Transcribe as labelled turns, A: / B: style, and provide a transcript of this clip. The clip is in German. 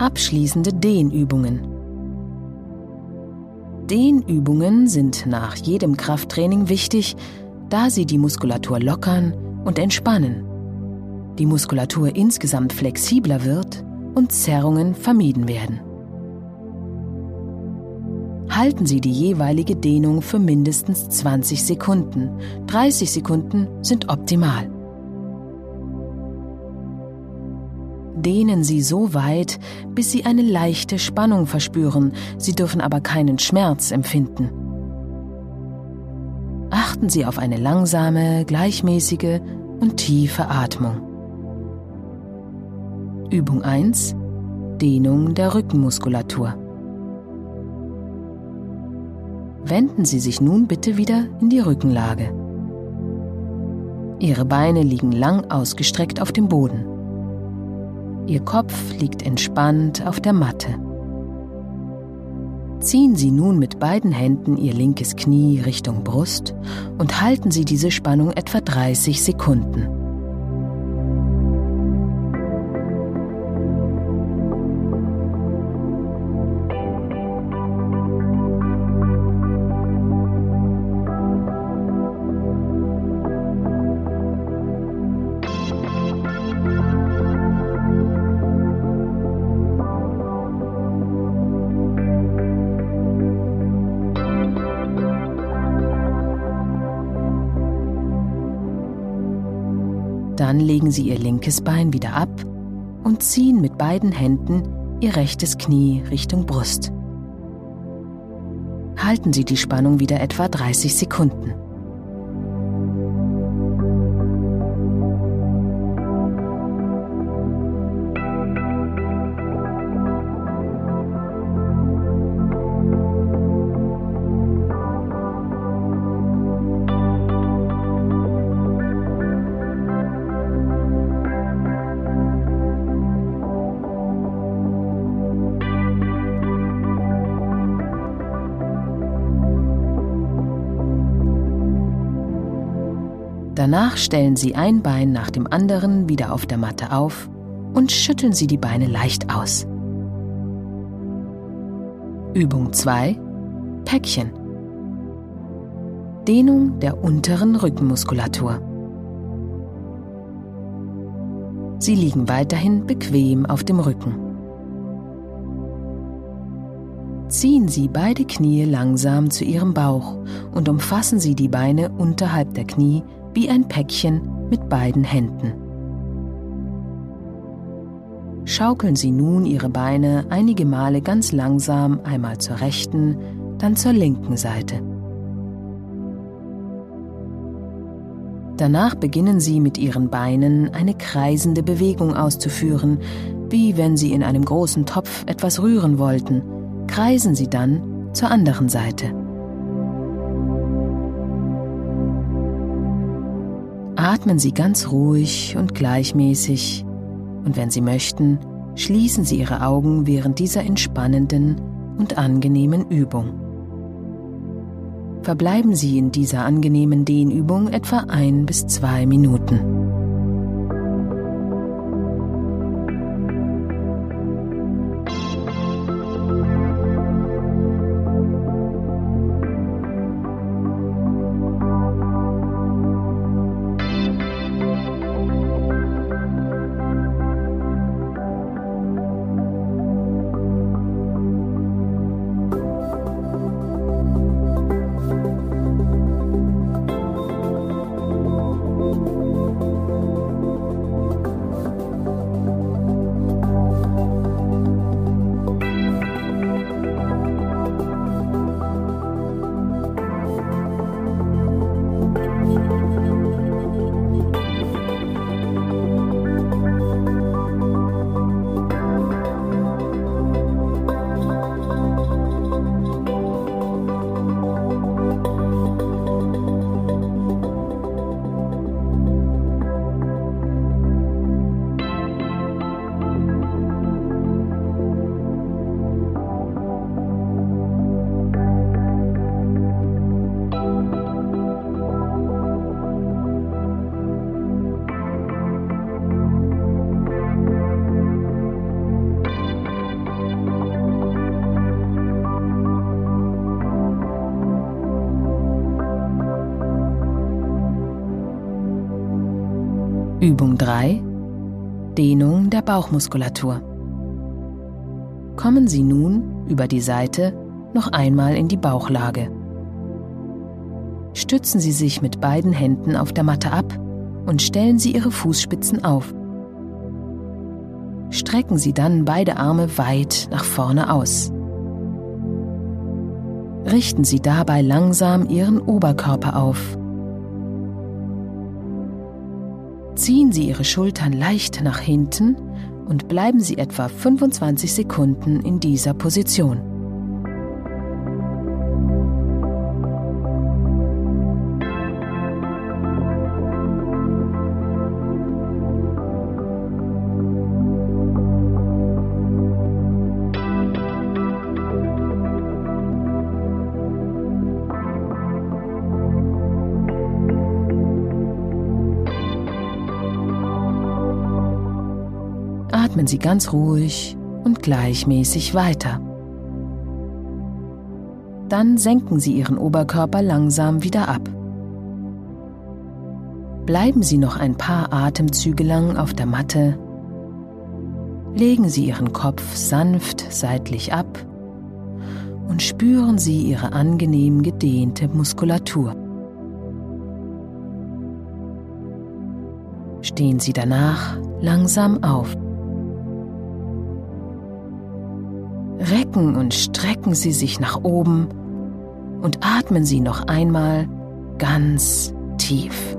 A: Abschließende Dehnübungen. Dehnübungen sind nach jedem Krafttraining wichtig, da sie die Muskulatur lockern und entspannen, die Muskulatur insgesamt flexibler wird und Zerrungen vermieden werden. Halten Sie die jeweilige Dehnung für mindestens 20 Sekunden. 30 Sekunden sind optimal. Dehnen Sie so weit, bis Sie eine leichte Spannung verspüren. Sie dürfen aber keinen Schmerz empfinden. Achten Sie auf eine langsame, gleichmäßige und tiefe Atmung. Übung 1. Dehnung der Rückenmuskulatur. Wenden Sie sich nun bitte wieder in die Rückenlage. Ihre Beine liegen lang ausgestreckt auf dem Boden. Ihr Kopf liegt entspannt auf der Matte. Ziehen Sie nun mit beiden Händen Ihr linkes Knie Richtung Brust und halten Sie diese Spannung etwa 30 Sekunden. Dann legen Sie Ihr linkes Bein wieder ab und ziehen mit beiden Händen Ihr rechtes Knie Richtung Brust. Halten Sie die Spannung wieder etwa 30 Sekunden. Danach stellen Sie ein Bein nach dem anderen wieder auf der Matte auf und schütteln Sie die Beine leicht aus. Übung 2. Päckchen. Dehnung der unteren Rückenmuskulatur. Sie liegen weiterhin bequem auf dem Rücken. Ziehen Sie beide Knie langsam zu Ihrem Bauch und umfassen Sie die Beine unterhalb der Knie wie ein Päckchen mit beiden Händen. Schaukeln Sie nun Ihre Beine einige Male ganz langsam einmal zur rechten, dann zur linken Seite. Danach beginnen Sie mit Ihren Beinen eine kreisende Bewegung auszuführen, wie wenn Sie in einem großen Topf etwas rühren wollten. Kreisen Sie dann zur anderen Seite. Atmen Sie ganz ruhig und gleichmäßig und wenn Sie möchten, schließen Sie Ihre Augen während dieser entspannenden und angenehmen Übung. Verbleiben Sie in dieser angenehmen Dehnübung etwa ein bis zwei Minuten. Übung 3 Dehnung der Bauchmuskulatur. Kommen Sie nun über die Seite noch einmal in die Bauchlage. Stützen Sie sich mit beiden Händen auf der Matte ab und stellen Sie Ihre Fußspitzen auf. Strecken Sie dann beide Arme weit nach vorne aus. Richten Sie dabei langsam Ihren Oberkörper auf. Ziehen Sie Ihre Schultern leicht nach hinten und bleiben Sie etwa 25 Sekunden in dieser Position. Atmen Sie ganz ruhig und gleichmäßig weiter. Dann senken Sie Ihren Oberkörper langsam wieder ab. Bleiben Sie noch ein paar Atemzüge lang auf der Matte. Legen Sie Ihren Kopf sanft seitlich ab und spüren Sie Ihre angenehm gedehnte Muskulatur. Stehen Sie danach langsam auf. Recken und strecken Sie sich nach oben und atmen Sie noch einmal ganz tief.